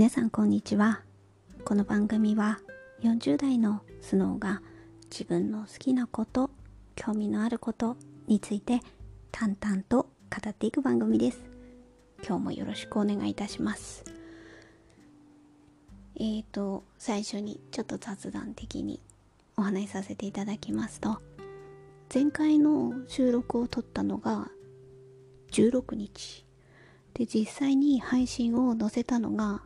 皆さんこんにちは。この番組は40代のスノーが自分の好きなこと興味のあることについて淡々と語っていく番組です。今日もよろしくお願いいたします。えーと最初にちょっと雑談的にお話しさせていただきますと前回の収録を撮ったのが16日。で実際に配信を載せたのが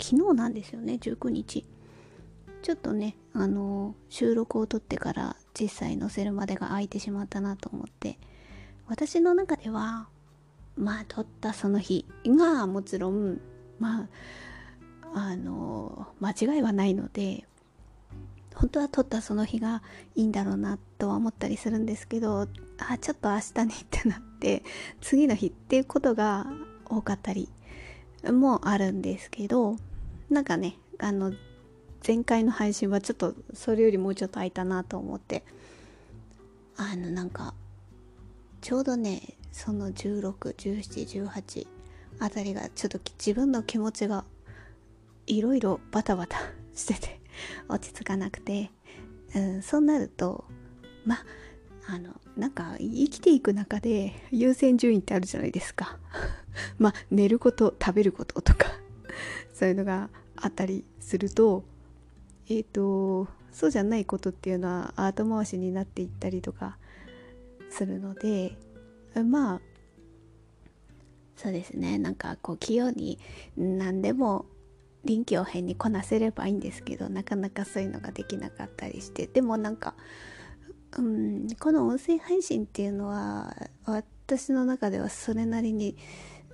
昨日なんですよね19日。ちょっとねあの収録を撮ってから実際載せるまでが空いてしまったなと思って。私の中ではまあ撮ったその日がもちろんまああの間違いはないので本当は撮ったその日がいいんだろうなとは思ったりするんですけどあちょっと明日にってなって次の日っていうことが多かったりもあるんですけどなんかねあの前回の配信はちょっとそれよりもうちょっと空いたなと思って。あのなんかちょうどねその161718あたりがちょっと自分の気持ちがいろいろバタバタ してて落ち着かなくて、うん、そうなるとまああのなんか生きていく中で優先順位ってあるじゃないですか。まあ寝ること食べることとか。そういうのがあったりするとえっ、ー、とそうじゃないことっていうのは後回しになっていったりとかするのでまあそうですね。なんかこう器用に何でも臨機応変にこなせればいいんですけどなかなかそういうのができなかったりして。でもなんか、うん、この音声配信っていうのは私の中ではそれなりに、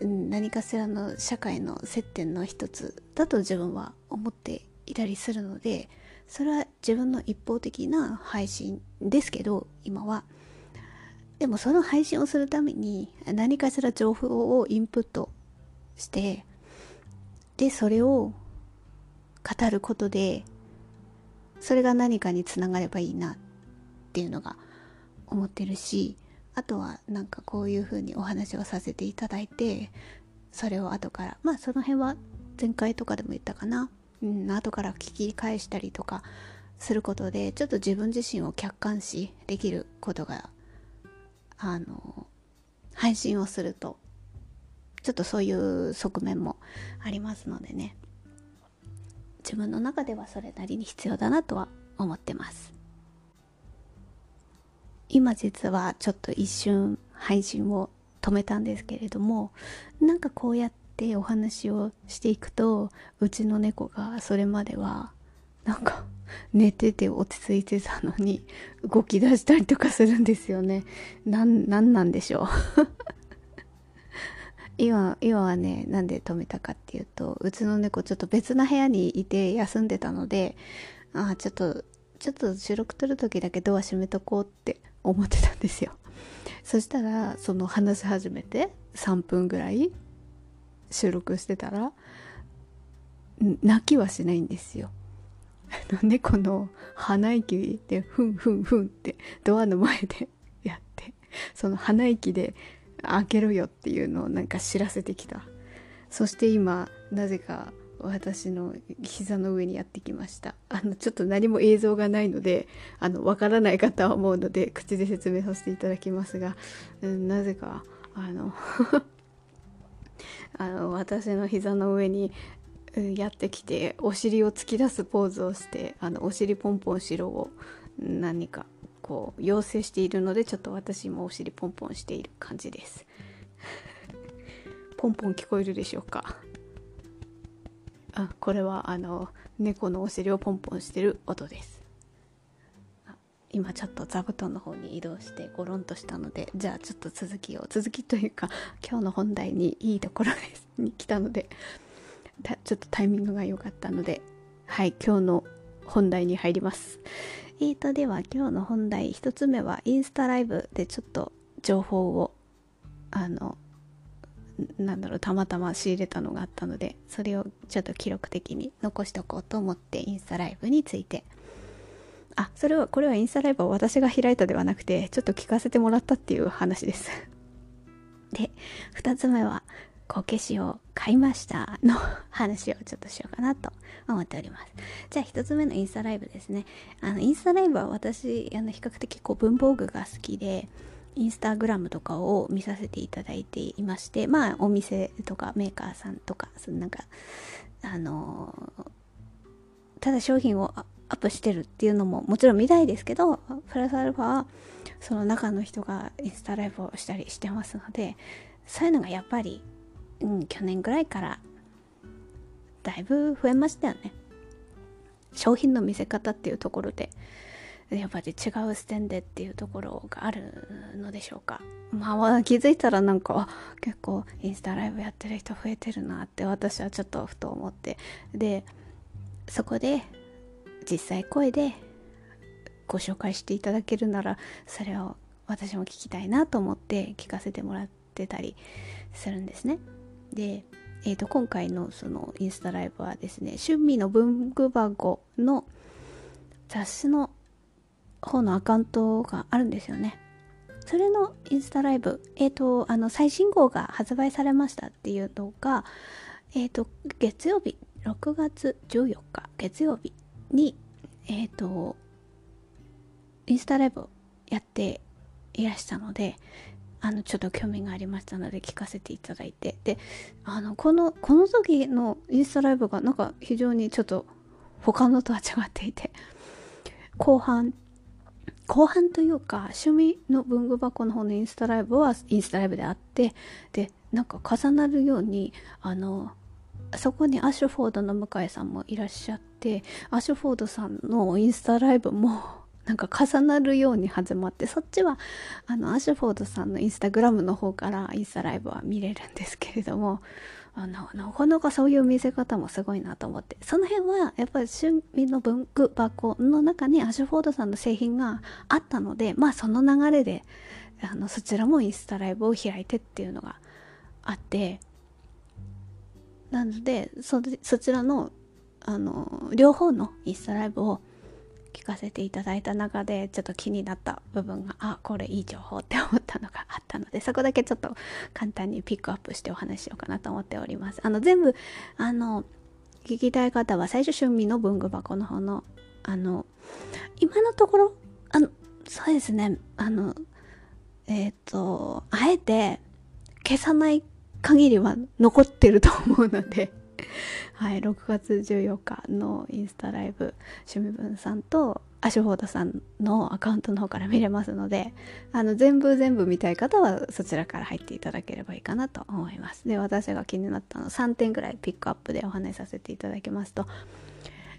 何かしらの社会の接点の一つだと自分は思っていたりするのでそれは自分の一方的な配信ですけど今は。でもその配信をするために何かしら情報をインプットしてでそれを語ることでそれが何かにつながればいいなっていうのが思ってるしあとはなんかこういうふうにお話をさせていただいてそれを後からまあその辺は前回とかでも言ったかな、うん、後から聞き返したりとかすることでちょっと自分自身を客観視できることがあの配信をするとちょっとそういう側面もありますのでね。自分の中ではそれなりに必要だなとは思ってます。今実はちょっと一瞬配信を止めたんですけれどもなんかこうやってお話をしていくとうちの猫がそれまではなんか寝てて落ち着いてたのに動き出したりとかするんですよね。なん、なんでしょう 今今はねなんで止めたかっていうとうちの猫ちょっと別な部屋にいて休んでたのでああちょっとちょっと収録撮る時だけドア閉めとこうって思ってたんですよ。そしたらその話し始めて3分ぐらい収録してたら泣きはしないんですよ。猫の鼻息でふんふんふんってドアの前で やってその鼻息で開けろよっていうのをなんか知らせてきた。そして今なぜか私の膝の上にやってきました。あのちょっと何も映像がないのであのわからない方は思うので口で説明させていただきますが、うん、なぜかあの あの私の膝の上にやってきてお尻を突き出すポーズをしてあのお尻ポンポンしろを何かこう要請しているのでちょっと私もお尻ポンポンしている感じです。ポンポン聞こえるでしょうか？あこれはあの猫のお尻をポンポンしてる音です。今ちょっと座布団の方に移動してゴロンとしたのでじゃあちょっと続きを続きというか今日の本題にいいところです。に来たのでちょっとタイミングが良かったのではい今日の本題に入ります。えーと、では今日の本題1つ目はインスタライブでちょっと情報をあのなんだろうたまたま仕入れたのがあったのでそれをちょっと記録的に残しておこうと思ってインスタライブについてあそれはこれはインスタライブを私が開いたではなくてちょっと聞かせてもらったっていう話です で2つ目はこけしを買いましたの話をちょっとしようかなと思っております。じゃあ一つ目のインスタライブですね。あのインスタライブは私あの比較的こう文房具が好きでインスタグラムとかを見させていただいていましてまあお店とかメーカーさんとかそのなんかあのただ商品をアップしてるっていうのももちろん見たいですけどプラスアルファはその中の人がインスタライブをしたりしてますのでそういうのがやっぱりうん、去年ぐらいからだいぶ増えましたよね。商品の見せ方っていうところで。やっぱり違う視点でっていうところがあるのでしょうかまあ気づいたらなんか結構インスタライブやってる人増えてるなって私はちょっとふと思ってでそこで実際声でご紹介していただけるならそれを私も聞きたいなと思って聞かせてもらってたりするんですね。で、えー、と今回のそのインスタライブはですね趣味の文具箱の雑誌の方のアカウントがあるんですよね。それのインスタライブえっ、ー、とあの最新号が発売されましたっていうのがえっ、ー、と月曜日6月14日月曜日にえっ、ー、とインスタライブをやっていらしたのであのちょっと興味がありましたので聞かせていただいて。であのこのこの時のインスタライブがなんか非常にちょっと他のとは違っていて後半後半というか趣味の文具箱の方のインスタライブはインスタライブであってでなんか重なるようにあのそこにアッシュフォードの向井さんもいらっしゃってアッシュフォードさんのインスタライブも なんか重なるように始まってそっちはあのアシュフォードさんのインスタグラムの方からインスタライブは見れるんですけれどもあのなかなかそういう見せ方もすごいなと思って。その辺はやっぱり趣味の文具箱の中にアシュフォードさんの製品があったのでまあその流れであのそちらもインスタライブを開いてっていうのがあって。なのでそそちらのあの両方のインスタライブを聞かせていただいた中でちょっと気になった部分があこれいい情報って思ったのがあったのでそこだけちょっと簡単にピックアップしてお話ししようかなと思っております。あの全部あの聞きたい方は最初春味の文具箱の方のあの今のところあのそうですね。あのえっ、ー、とあえて消さない限りは残ってると思うのではい、6月14日のインスタライブ趣味文さんとアシュフォードさんのアカウントの方から見れますのであの全部全部見たい方はそちらから入っていただければいいかなと思います。で私が気になったの3点ぐらいピックアップでお話しさせていただきますと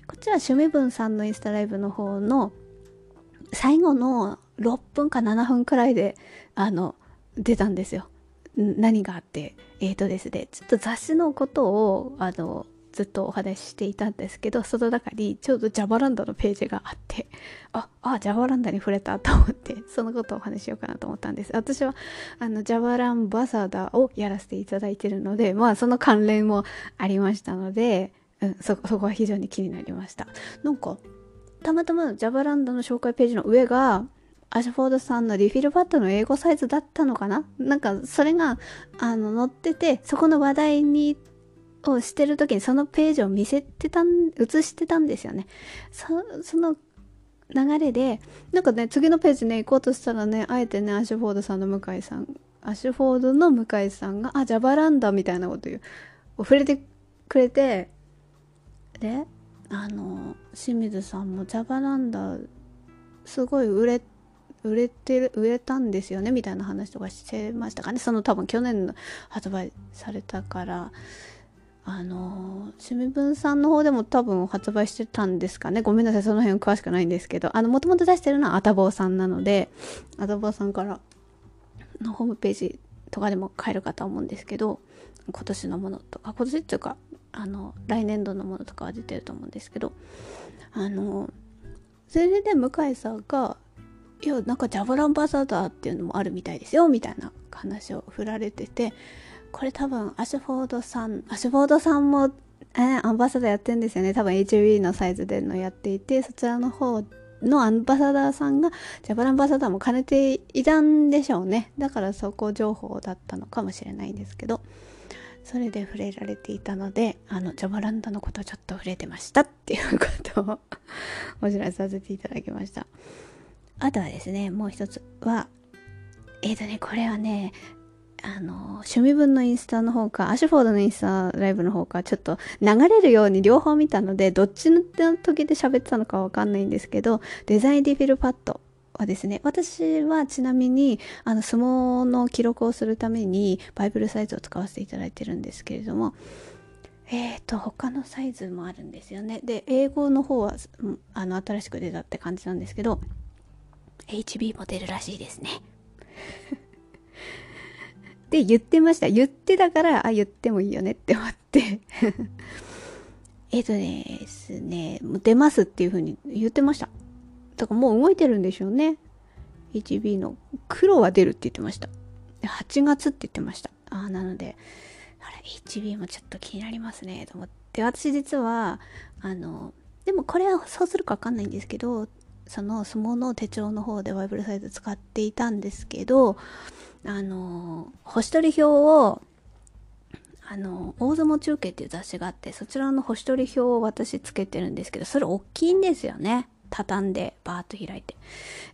こちら趣味文さんのインスタライブの方の最後の6分か7分くらいであの出たんですよ。何があってえっ、ー、とですねちょっと雑誌のことをあのずっとお話ししていたんですけどその中にちょうどジャバランダのページがあってああジャバランダに触れたと思ってそのことをお話ししようかなと思ったんです。私はあのジャバランバサダーをやらせていただいてるのでまあその関連もありましたので、うん、そそこは非常に気になりました。なんかたまたまジャバランダの紹介ページの上がアシュフォードさんのリフィルバットの英語サイズだったのかな？なんかそれがあの載っててそこの話題にをしてる時にそのページを見せてたん映してたんですよね。その流れでなんかね次のページね行こうとしたらねあえてねアシュフォードさんの向井さんアシュフォードの向井さんがあジャバランダみたいなこと言う。触れてくれてであの清水さんもジャバランダすごい売れて売れてる売れたんですよねみたいな話とかしてましたかね。その多分去年の発売されたからあの趣味文さんの方でも多分発売してたんですかね。ごめんなさいその辺詳しくないんですけど。あのもともと出してるのはあたぼうさんなのであたぼうさんからのホームページとかでも買えるかと思うんですけど今年のものとか今年っていうかあの来年度のものとかは出てると思うんですけどあのそれで向井さんがいやなんかジャブランバサダーっていうのもあるみたいですよみたいな話を振られててこれ多分アシュフォードさんアシュフォードさんも、えー、アンバサダーやってるんですよね。多分 HB のサイズでのやっていてそちらの方のアンバサダーさんがジャブランバサダーも兼ねていたんでしょうね。だからそこ情報だったのかもしれないんですけどそれで触れられていたのであのジャバランダのことちょっと触れてましたっていうことをお知らせさせていただきました。あとはですねもう一つはえっ、ー、とねこれはねあの、趣味分のインスタの方か、アシュフォードのインスタライブの方か、ちょっと流れるように両方見たので、どっちの時で喋ってたのかわかんないんですけど、デザインディフィルパッドはですね、私はちなみに、あの、相撲の記録をするために、バイブルサイズを使わせていただいてるんですけれども、えーと、他のサイズもあるんですよね。で、英語の方は、あの、新しく出たって感じなんですけど、HB も出るらしいですね。って言ってました。言ってたから、あ、言ってもいいよねって思って えっとですね、出ますっていう風に言ってました。だからもう動いてるんでしょうね。HB の黒は出るって言ってました。8月って言ってました。あなので、あれ、HB もちょっと気になりますね、と思って。私実は、あの、でもこれはそうするかわかんないんですけど、その相撲の手帳の方でワイブルサイズ使っていたんですけど、あの、星取り表を、あの、大相撲中継っていう雑誌があって、そちらの星取り表を私つけてるんですけど、それ大きいんですよね。畳んで、バーッと開いて。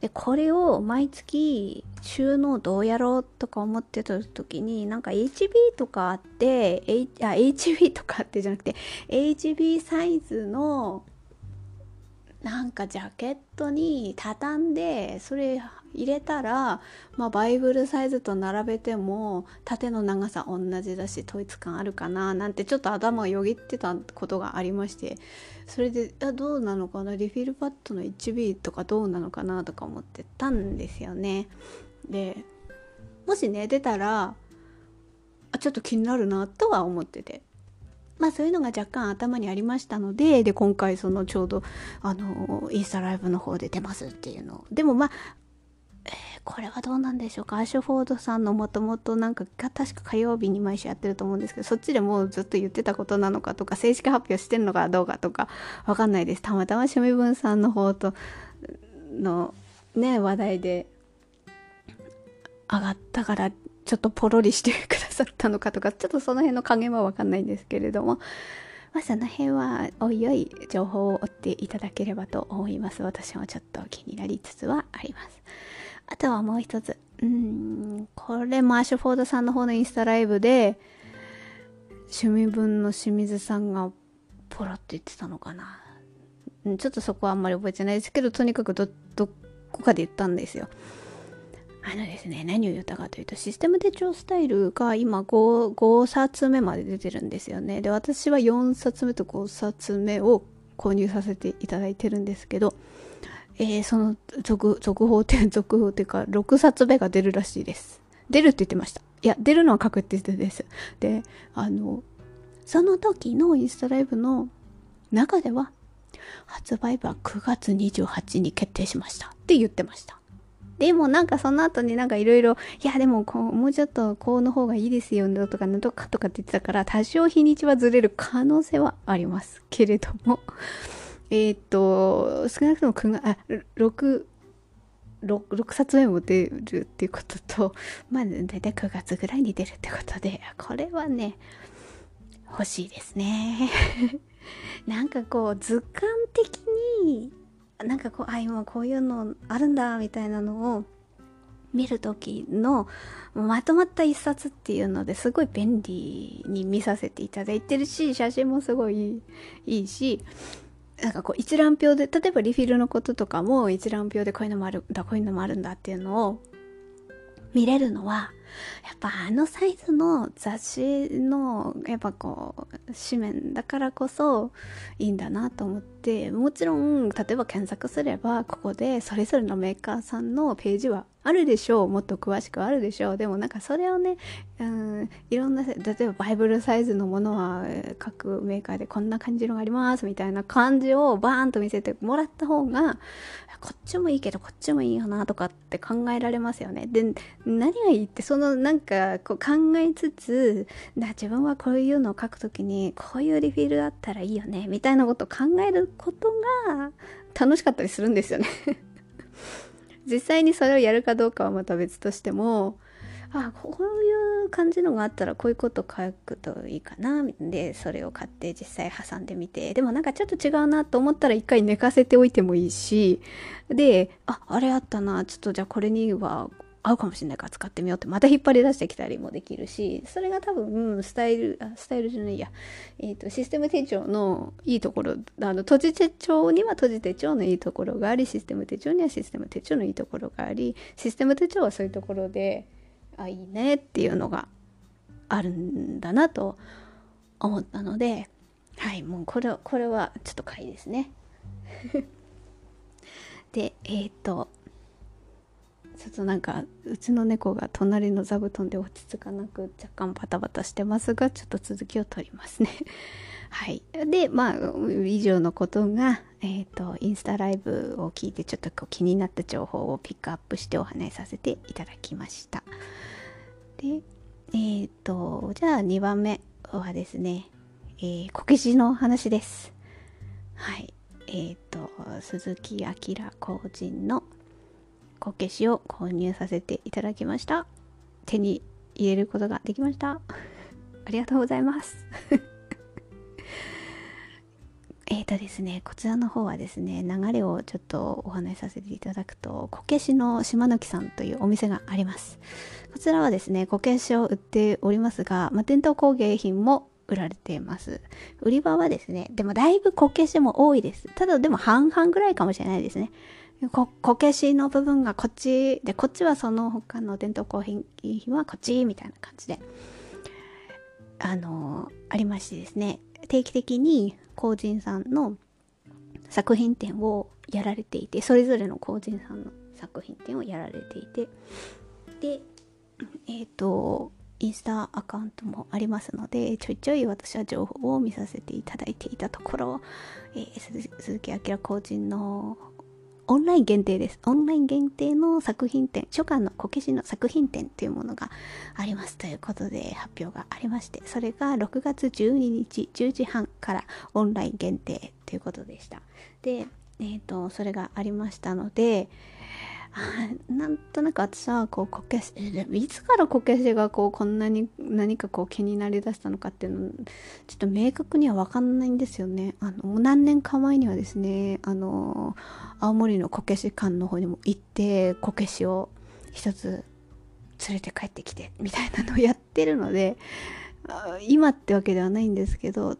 で、これを毎月収納どうやろうとか思ってた時に、なんか HB とかあって、H、あ、HB とかあってじゃなくて、HB サイズのなんかジャケットに畳んでそれ入れたら、まあ、バイブルサイズと並べても縦の長さ同じだし統一感あるかななんてちょっと頭をよぎってたことがありましてそれであどうなのかなリフィルパッドの 1B とかどうなのかなとか思ってたんですよね。でもしね出たらあちょっと気になるなとは思っててまあそういうのが若干頭にありましたので、で、今回そのちょうど、あの、インスタライブの方で出ますっていうの。でもまあ、えー、これはどうなんでしょうかアッシュフォードさんのもともとなんか確か火曜日に毎週やってると思うんですけどそっちでもうずっと言ってたことなのかとか正式発表してるのかどうかとかわかんないですたまたま趣味文さんの方とのね話題で上がったからちょっとポロリしてくさったのかとかちょっとその辺の加減はわかんないんですけれどもまあ、その辺はおいおい情報を追っていただければと思います私もちょっと気になりつつはありますあとはもう一つ。うん、これマーシュフォードさんの方のインスタライブで、趣味分の清水さんがポロって言ってたのかな。ちょっとそこはあんまり覚えてないですけど、とにかくど、どこかで言ったんですよ。あのですね、何を言ったかというと、システム手帳スタイルが今 5, 5冊目まで出てるんですよね。で、私は4冊目と5冊目を購入させていただいてるんですけど、えー、その続続報って 続報っていうか6冊目が出るらしいです。出るって言ってました。いや出るのは確実です。であのその時のインスタライブの中では発売日は9月28日に決定しましたって言ってました。でもなんかその後になんかいろいろ、いやでもこう、もうちょっとこうの方がいいですよとかなんとかとかって言ってたから、多少日にちはずれる可能性はありますけれども、えっ、と、少なくとも9、あ、6、6, 6冊目も出るっていうことと、まあ、大体9月ぐらいに出るってことで、これはね、欲しいですね。なんかこう、図鑑的に、なんかこう、あ、今こういうのあるんだ、みたいなのを見る時のまとまった一冊っていうのですごい便利に見させていただいてるし、写真もすごいいいし、なんかこう一覧表で例えばリフィルのこととかも一覧表でこういうのもあるんだこういうのもあるんだっていうのを見れるのはやっぱあのサイズの雑誌のやっぱこう紙面だからこそいいんだなと思ってもちろん例えば検索すればここでそれぞれのメーカーさんのページはあるでしょう。もっと詳しくあるでしょう。でもなんかそれをね、うん、いろんな例えばバイブルサイズのものは各メーカーでこんな感じのがあります。みたいな感じをバーンと見せてもらった方がこっちもいいけどこっちもいいよなとかって考えられますよね。で何がいいってそのなんかこう考えつつだ自分はこういうのを書くときにこういうリフィールあったらいいよね。みたいなことを考えることが楽しかったりするんですよね。実際にそれをやるかどうかはまた別としてもあこういう感じのがあったらこういうこと書くといいかなでそれを買って実際挟んでみて。でもなんかちょっと違うなと思ったら一回寝かせておいてもいいしでああれあったなちょっとじゃあこれには合うかもしれないから使ってみようってまた引っ張り出してきたりもできるしそれが多分スタイルあスタイルじゃないや、えーと、システム手帳のいいところあの閉じ手帳には閉じ手帳のいいところがありシステム手帳にはシステム手帳のいいところがありシステム手帳はそういうところであいいねっていうのがあるんだなと思ったのではいもうこれこれはちょっと買いですね。でえっ、ー、とちょっとなんかうちの猫が隣の座布団で落ち着かなく若干バタバタしてますがちょっと続きを取りますね。はい。でまあ以上のことがえっ、ー、とインスタライブを聞いてちょっとこう気になった情報をピックアップしてお話しさせていただきました。でえっ、ー、とじゃあ2番目はですね、え、こけしの話です。はい。えっ、ー、と鈴木明個人のこけしを購入させていただきました。手に入れることができました。ありがとうございます。えっとですねこちらの方はですね流れをちょっとお話しさせていただくとこけしの島貫さんというお店があります。こちらはですねこけしを売っておりますが、まあ、伝統工芸品も売られています。売り場はですねでもだいぶこけしも多いです。ただでも半々ぐらいかもしれないですね。ここけしの部分がこっちでこっちはその他の伝統工芸品はこっちみたいな感じであのありましてですね。定期的に工人さんの作品展をやられていてそれぞれの工人さんの作品展をやられていて。でえっ、ー、とインスタアカウントもありますのでちょいちょい私は情報を見させていただいていたところ、えー、鈴木明工人のオンライン限定です。オンライン限定の作品展、初夏のこけしの作品展というものがありますということで発表がありまして、それが6月12日10時半からオンライン限定ということでした。で、えっ、ー、と、それがありましたので、なんとなく私はこうこけしいつからこけしがこうこんなに何かこう気になりだしたのかっていうのちょっと明確には分かんないんですよね。あの何年か前にはですねあの青森のこけし館の方にも行ってこけしを一つ連れて帰ってきてみたいなのをやってるので今ってわけではないんですけど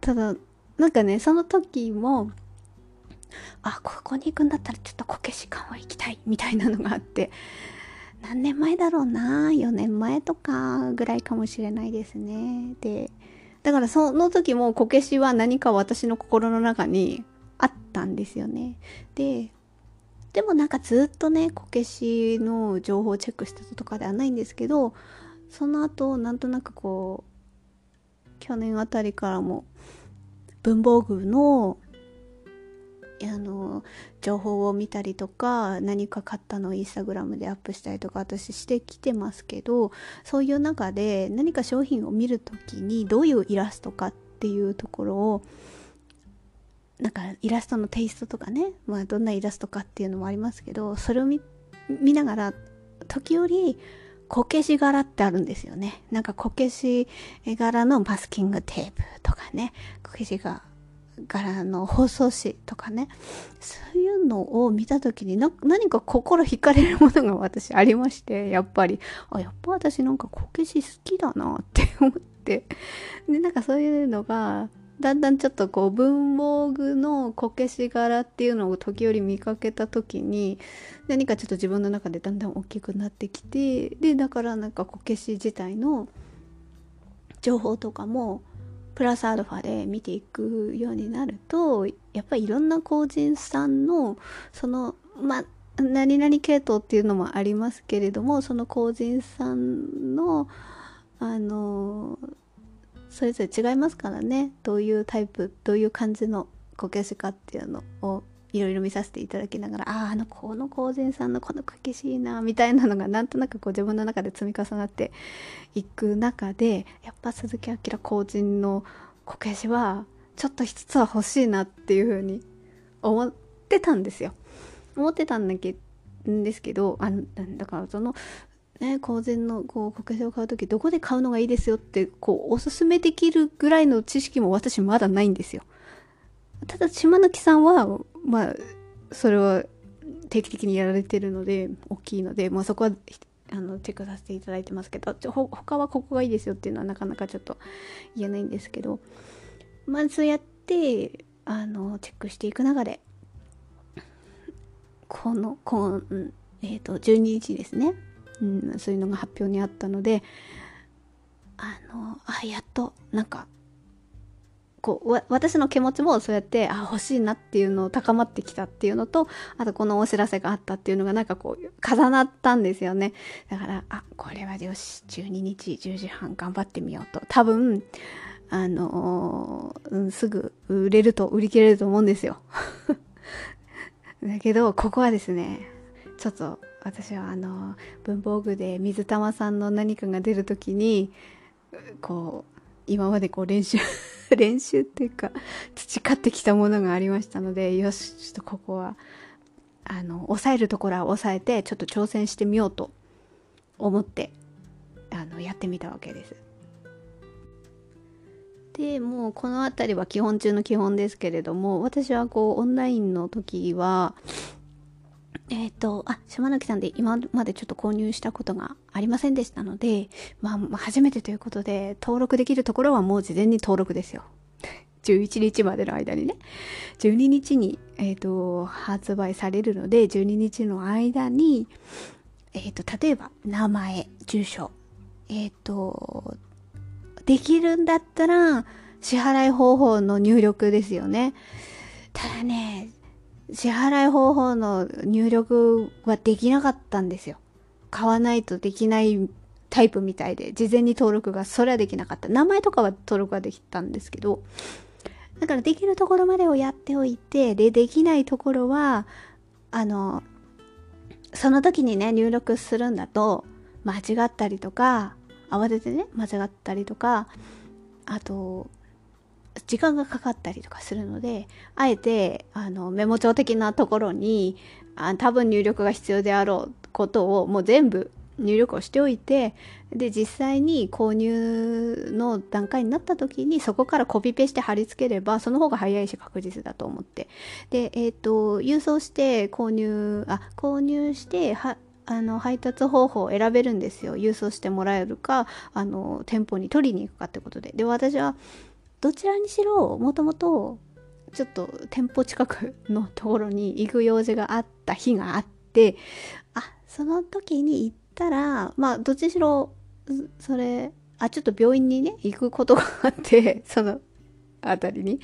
ただなんかねその時もあここに行くんだったらちょっとこけし館は行きたいみたいなのがあって。何年前だろうな？4年前とかぐらいかもしれないですね。でだからその時もこけしは何か私の心の中にあったんですよね。ででもなんかずっとねこけしの情報をチェックしてたとかではないんですけどその後なんとなくこう去年あたりからも文房具のあの情報を見たりとか何か買ったのをインスタグラムでアップしたりとか私してきてますけどそういう中で何か商品を見る時にどういうイラストかっていうところをなんかイラストのテイストとかね、まあ、どんなイラストかっていうのもありますけどそれを見ながら時折こけし柄ってあるんですよね。なんかこけし柄のマスキングテープとかねこけしが柄の放送紙とかねそういうのを見た時に何か心惹かれるものが私ありましてやっぱり。あやっぱ私なんかこけし好きだなって思って。でなんかそういうのがだんだんちょっとこう文房具のこけし柄っていうのを時折見かけた時に何かちょっと自分の中でだんだん大きくなってきてでだからなんかこけし自体の情報とかもプラスアルファで見ていくようになるとやっぱりいろんな個人さんのそのまあ何々系統っていうのもありますけれどもその工人さんのあのそれぞれ違いますからね。どういうタイプどういう感じのこけしかっていうのをいろいろ見させていただきながらあああのこの工人さんのこのこけしいなみたいなのがなんとなくこう自分の中で積み重なっていく中でやっぱ鈴木明工人のこけしはちょっと一つは欲しいなっていうふうに思ってたんですよ。思ってたんだけんですけどあのだからそのね、公然のこう国政を買う時どこで買うのがいいですよってこうおすすめできるぐらいの知識も私まだないんですよ。ただ島貫さんはまあそれは定期的にやられてるので大きいので、まあ、そこはあのチェックさせていただいてますけど他はここがいいですよっていうのはなかなかちょっと言えないんですけどまずやってあのチェックしていく中でこのこの、えっ、ー、と12日ですね、うん、そういうのが発表にあったのであのあやっとなんかこう私の気持ちもそうやってあ欲しいなっていうのを高まってきたっていうのとあとこのお知らせがあったっていうのがなんかこう重なったんですよね。だからあこれはよし12日10時半頑張ってみようと。多分あのー、うん、すぐ売れると売り切れると思うんですよ。だけどここはですねちょっと私はあの文房具で水玉さんの何かが出る時にこう今までこう練習 練習っていうか培ってきたものがありましたのでよしちょっとここはあの抑えるところは抑えてちょっと挑戦してみようと思ってあのやってみたわけです。でもうこの辺りは基本中の基本ですけれども私はこうオンラインの時はえっ、ー、と、あ、島貫さんで今までちょっと購入したことがありませんでしたので、まあ、初めてということで、登録できるところはもう事前に登録ですよ。11日までの間にね。12日に、えっ、ー、と、発売されるので、12日の間に、えっ、ー、と、例えば、名前、住所、えっ、と、できるんだったら、支払い方法の入力ですよね。ただね、支払い方法の入力はできなかったんですよ。買わないとできないタイプみたいで、事前に登録が、それはできなかった。名前とかは登録ができたんですけど、だからできるところまでをやっておいて、で、できないところは、あの、その時にね、入力するんだと、間違ったりとか、慌ててね、間違ったりとか、あと、時間がかかったりとかするのであえてあのメモ帳的なところにあ多分入力が必要であろうことをもう全部入力をしておいてで実際に購入の段階になった時にそこからコピペして貼り付ければその方が早いし確実だと思って。でえっ、ー、と郵送して購入あ購入してはあの配達方法を選べるんですよ。郵送してもらえるかあの店舗に取りに行くかってことで。で私はどちらにしろもともとちょっと店舗近くのところに行く用事があった日があってあその時に行ったらまあどっちにしろそれあちょっと病院にね行くことがあって その辺りに。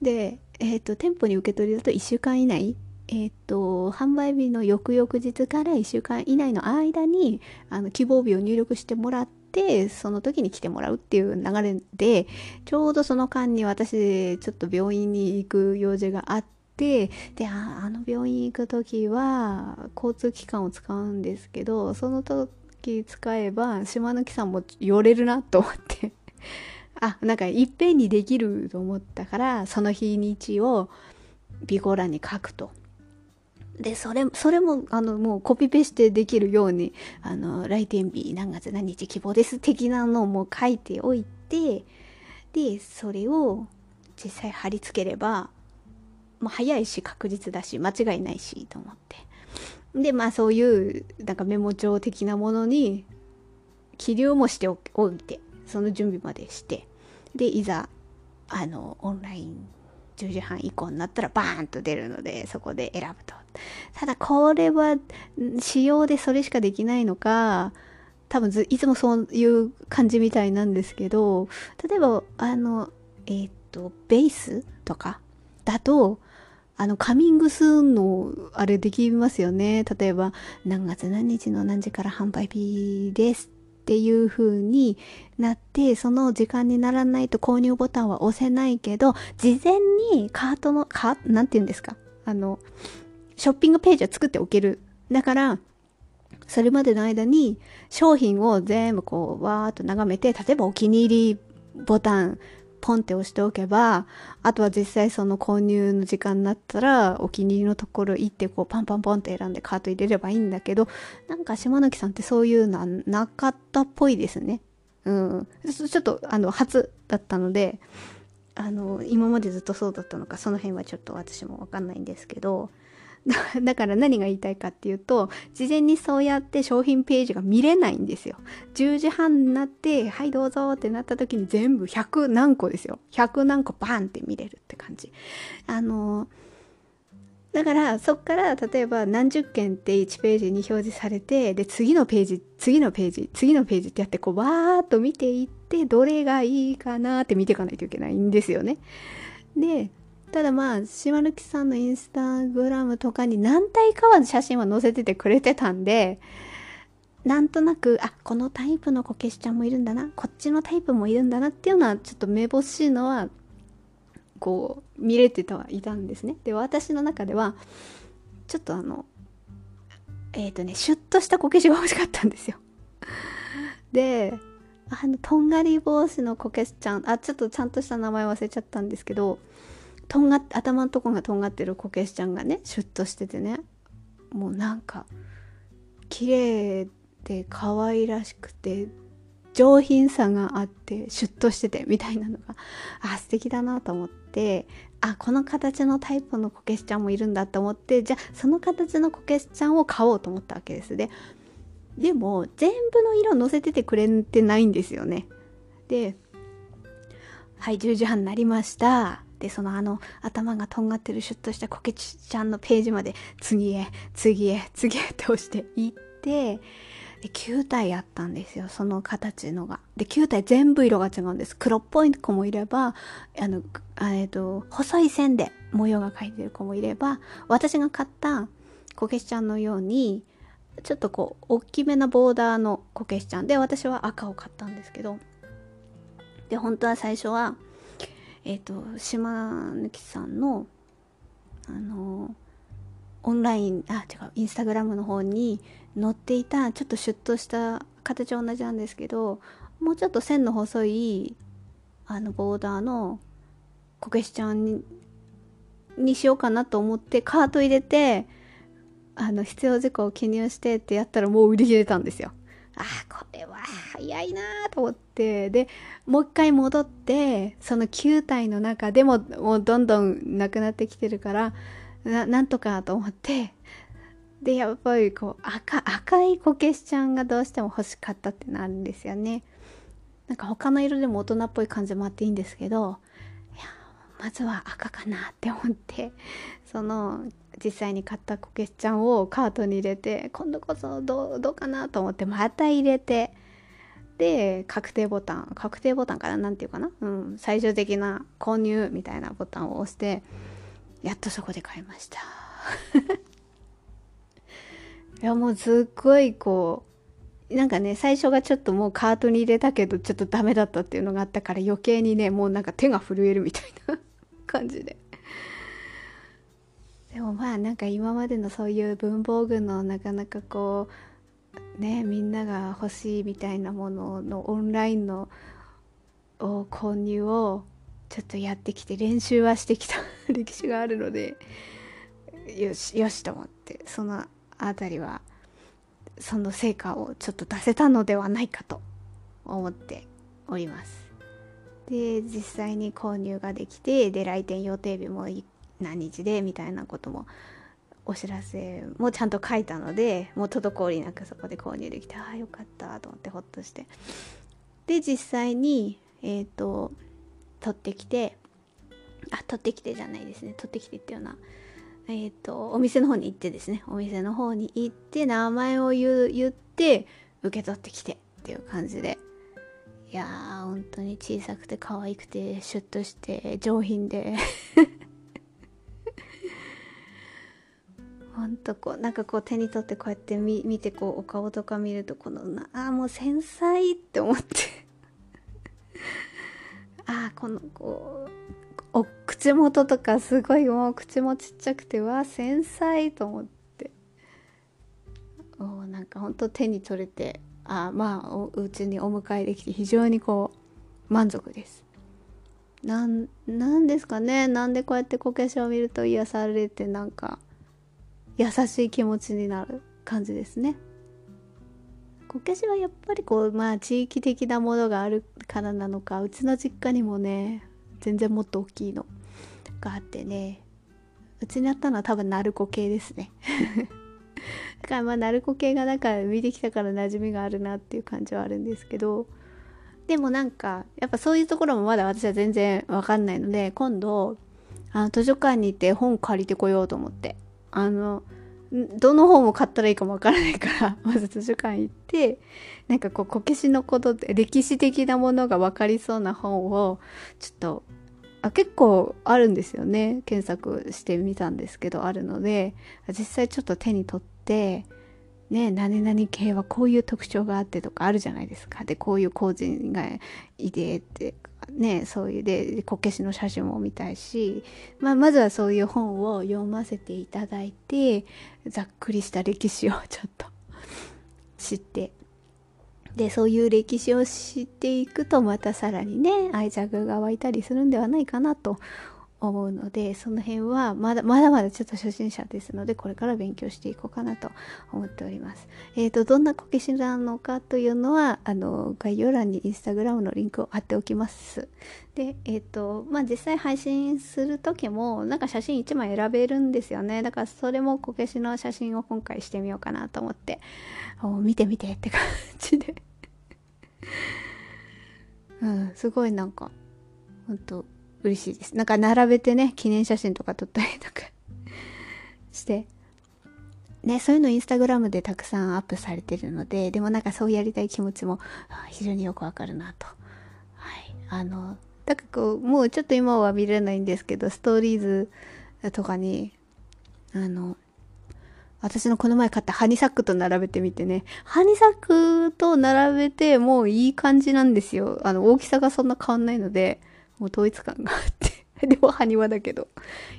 でえっ、ー、と店舗に受け取りだと1週間以内。えっ、ー、と販売日の翌々日から1週間以内の間にあの希望日を入力してもらっててその時に来てもらうっていう流れでちょうどその間に私ちょっと病院に行く用事があってであの病院行く時は交通機関を使うんですけどその時使えば島貫さんも寄れるなと思って あなんかいっぺんにできると思ったからその日にちを備考欄に書くと。で、それ、それも、あの、もうコピペしてできるように、あの、来店日何月何日希望です的なのもう書いておいて、で、それを実際貼り付ければ、まあ、早いし確実だし、間違いないし、と思って。で、まあ、そういう、なんかメモ帳的なものに、記入もしておいて、その準備までして、で、いざ、あの、オンライン10時半以降になったらバーンと出るので、そこで選ぶと。ただこれは仕様でそれしかできないのか、多分いつもそういう感じみたいなんですけど、例えば、あの、えっ、と、ベースとかだと、あの、カミングスーンの、あれできますよね。例えば、何月何日の何時から販売日ですっていう風になって、その時間にならないと購入ボタンは押せないけど、事前にカートの、か、なんて言うんですか？あの、ショッピングページを作っておける。だから、それまでの間に商品を全部こう、わーっと眺めて、例えばお気に入りボタンポンって押しておけば、あとは実際その購入の時間になったら、お気に入りのところ行ってこうパンパンポンって選んでカート入れればいいんだけど、なんか島貫さんってそういうのはなかったっぽいですね。うん。ちょっとあの、初だったので、あの、今までずっとそうだったのか、その辺はちょっと私もわかんないんですけど、だから何が言いたいかっていうと、事前にそうやって商品ページが見れないんですよ。10時半になって、はいどうぞってなった時に全部100何個ですよ。100何個バンって見れるって感じ。あの、だからそっから例えば何十件って1ページに表示されて、で、次のページ、次のページ、次のページってやってこうわーっと見ていって、どれがいいかなって見ていかないといけないんですよね。で、ただまあ、島貫さんのインスタグラムとかに何体かは写真は載せててくれてたんで、なんとなく、あ、このタイプのこけしちゃんもいるんだな、こっちのタイプもいるんだなっていうのは、ちょっとめぼしいのは、こう、見れてたはいたんですね。で、私の中では、ちょっとあの、えっ、ー、とね、シュッとしたこけしが欲しかったんですよ。で、あの、とんがり帽子のこけしちゃん、あ、ちょっとちゃんとした名前忘れちゃったんですけど、とんが頭のとこがとんがってるこけしちゃんがねシュッとしててね。もうなんか綺麗で可愛らしくて上品さがあってシュッとしててみたいなのが あ素敵だなと思ってあこの形のタイプのこけしちゃんもいるんだと思ってじゃあその形のこけしちゃんを買おうと思ったわけですででも全部の色載せててくれてないんですよね。ではい10時半になりました。でそのあの頭がとんがってるシュッとしたこけちゃんのページまで次へ次へ次へって押していってで9体あったんですよ。その形のが。で9体全部色が違うんです。黒っぽい子もいればあのえっと細い線で模様が描いてる子もいれば私が買ったこけしちゃんのようにちょっとこう大きめなボーダーのこけしちゃんで私は赤を買ったんですけどで本当は最初はえっ、ー、と島貫さんのあのオンラインあ違うインスタグラムの方に載っていたちょっとシュッとした形は同じなんですけどもうちょっと線の細いあのボーダーのこけしちゃんににしようかなと思ってカート入れてあの必要事項を記入してってやったらもう売り切れたんですよ。あこれは早いなと思って。でもう一回戻ってその9体の中でももうどんどんなくなってきてるからなんとかと思って。でやっぱりこう赤赤いこけしちゃんがどうしても欲しかったってなるんですよね。なんか他の色でも大人っぽい感じもあっていいんですけどまずは赤かなって思ってその実際に買ったこけしちゃんをカートに入れて今度こそどうどうかなと思ってまた入れてで確定ボタン確定ボタンかな何て言うかな、うん、最終的な購入みたいなボタンを押してやっとそこで買いました。いやもうすっごいこうなんかね最初がちょっともうカートに入れたけどちょっとダメだったっていうのがあったから余計にねもうなんか手が震えるみたいな。感じで。でもまあなんか今までのそういう文房具のなかなかこうねみんなが欲しいみたいなもののオンラインのを購入をちょっとやってきて練習はしてきた 歴史があるのでよしよしと思ってその辺りはその成果をちょっと出せたのではないかと思っております。で実際に購入ができてで来店予定日も何日でみたいなこともお知らせもちゃんと書いたのでもう滞りなくそこで購入できてああよかったと思ってほっとして。で実際にえっ、ー、と取ってきてあ取ってきてじゃないですね。取ってきてっていうのはえっ、ー、とお店の方に行ってですね。お店の方に行って名前を言言って受け取ってきてっていう感じで。いやー本当に小さくて可愛くてシュッとして上品で。ほんとこうなんかこう手に取ってこうやって見見てこうお顔とか見るとこのああもう繊細って思って。ああこのこうお口元とかすごいもう口もちっちゃくてわ繊細と思って。おなんかほんと手に取れてあまあおうちにお迎えできて非常にこう満足です。なんなんですかね。なんでこうやってこけしを見ると癒されてなんか優しい気持ちになる感じですね。こけしはやっぱりこうまあ地域的なものがあるからなのかうちの実家にもね全然もっと大きいのがあってね。うちにあったのは多分鳴子系ですね。だからまあ鳴子系がなんか見てきたから馴染みがあるなっていう感じはあるんですけどでもなんかやっぱそういうところもまだ私は全然わかんないので今度あの図書館に行って本借りてこようと思って。あのどの本を買ったらいいかもわからないから まず図書館行ってなんかこうこけしのことって歴史的なものが分かりそうな本をちょっとあ結構あるんですよね。検索してみたんですけどあるので。実際ちょっと手に取ってね何々系はこういう特徴があってとかあるじゃないですか。でこういう工人がいてってねそういうでこけしの写真も見たいし、まあ、まずはそういう本を読ませていただいてざっくりした歴史をちょっと知ってでそういう歴史を知っていくとまたさらにね愛着が湧いたりするんではないかなと思うのでその辺はまだまだまだちょっと初心者ですのでこれから勉強していこうかなと思っております。えっ、ー、とどんなこけしなのかというのはあの概要欄にインスタグラムのリンクを貼っておきます。でえっ、ー、とまあ実際配信する時もなんか写真1枚選べるんですよねだからそれもこけしの写真を今回してみようかなと思って見てみてって感じでうんすごいなんかほんと嬉しいです。なんか並べてね、記念写真とか撮ったりとかして、ね、そういうのインスタグラムでたくさんアップされてるので、でもなんかそうやりたい気持ちも非常によくわかるなと。はい。あの、だからこう、もうちょっと今は見れないんですけど、ストーリーズとかに、あの、私のこの前買ったハニサックと並べてみてね、ハニサックと並べてもういい感じなんですよ。あの、大きさがそんな変わんないので、もう統一感があって。でも埴輪だけど。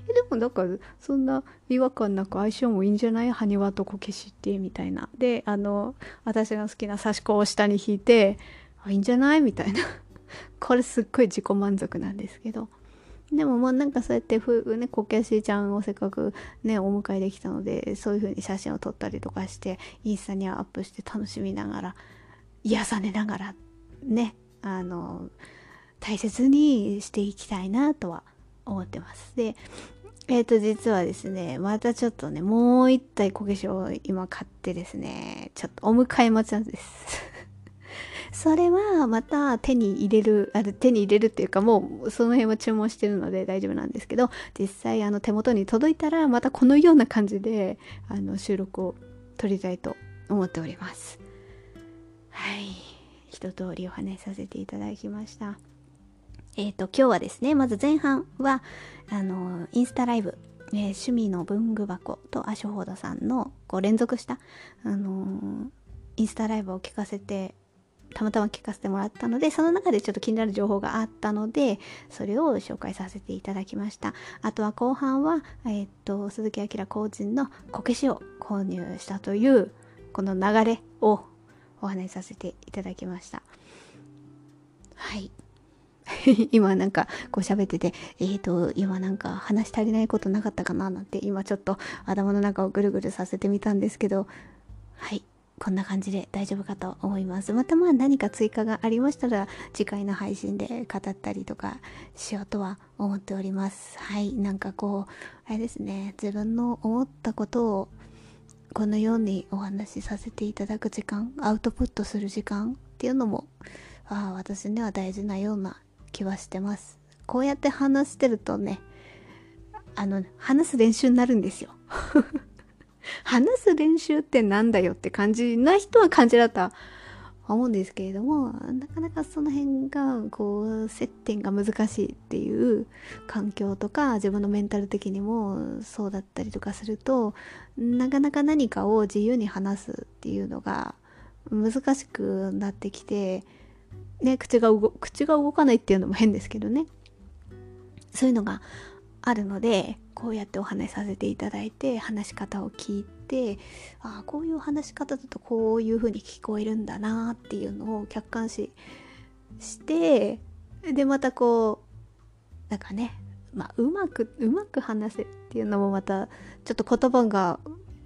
でもだかそんな違和感なく相性もいいんじゃない？埴輪とこけしってみたいな。であの私が好きな刺し子を下に引いてあいいんじゃない？みたいな。これすっごい自己満足なんですけど。でもまあなんかそうやってふ、ね、こけしちゃんをせっかくねお迎えできたのでそういう風に写真を撮ったりとかしてインスタにアップして楽しみながら癒されながらねあの大切にしていきたいなとは思ってます。で、えっ、ー、と、実はですね、またちょっとね、もう一体こけしを今買ってですね、ちょっとお迎え待ちなんです。それはまた手に入れる、あ手に入れるっていうかもうその辺は注文してるので大丈夫なんですけど、実際あの手元に届いたらまたこのような感じであの収録を撮りたいと思っております。はい。一通りお話しさせていただきました。えっ、ー、と、今日はですね、まず前半は、あの、インスタライブ、えー、趣味の文具箱とアショホードさんのこう連続した、あのインスタライブを聞かせて、たまたま聞かせてもらったので、その中でちょっと気になる情報があったので、それを紹介させていただきました。あとは後半は、えっ、と、鈴木明個人のこけしを購入したという、この流れをお話しさせていただきました。はい。今なんかこう喋ってて、えーと、今なんか話足りないことなかったかななんて今ちょっと頭の中をぐるぐるさせてみたんですけど、はい。こんな感じで大丈夫かと思います。またまあ何か追加がありましたら次回の配信で語ったりとかしようとは思っております。はい。なんかこう、あれですね。自分の思ったことをこのようにお話しさせていただく時間、アウトプットする時間っていうのも、ああ、私には大事なような気はしてます。こうやって話してるとね、あの、話す練習になるんですよ。話す練習ってなんだよって感じな人は感じだった。思うんですけれども、なかなかその辺が、こう、接点が難しいっていう環境とか、自分のメンタル的にもそうだったりとかすると、なかなか何かを自由に話すっていうのが難しくなってきて、ね、口が動口が動かないっていうのも変ですけどね。そういうのがあるのでこうやってお話しさせていただいて話し方を聞いてああこういう話し方だとこういう風に聞こえるんだなっていうのを客観視してでまたこうなんかねまあうまくうまく話せっていうのもまたちょっと言葉が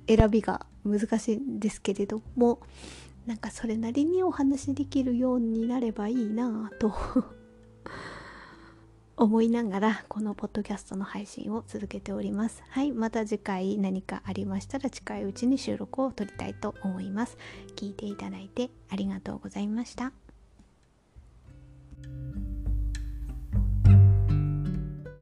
選びが難しいんですけれどもなんかそれなりにお話しできるようになればいいなと思いながらこのポッドキャストの配信を続けております。はい、また次回何かありましたら近いうちに収録を撮りたいと思います。聞いていただいてありがとうございました。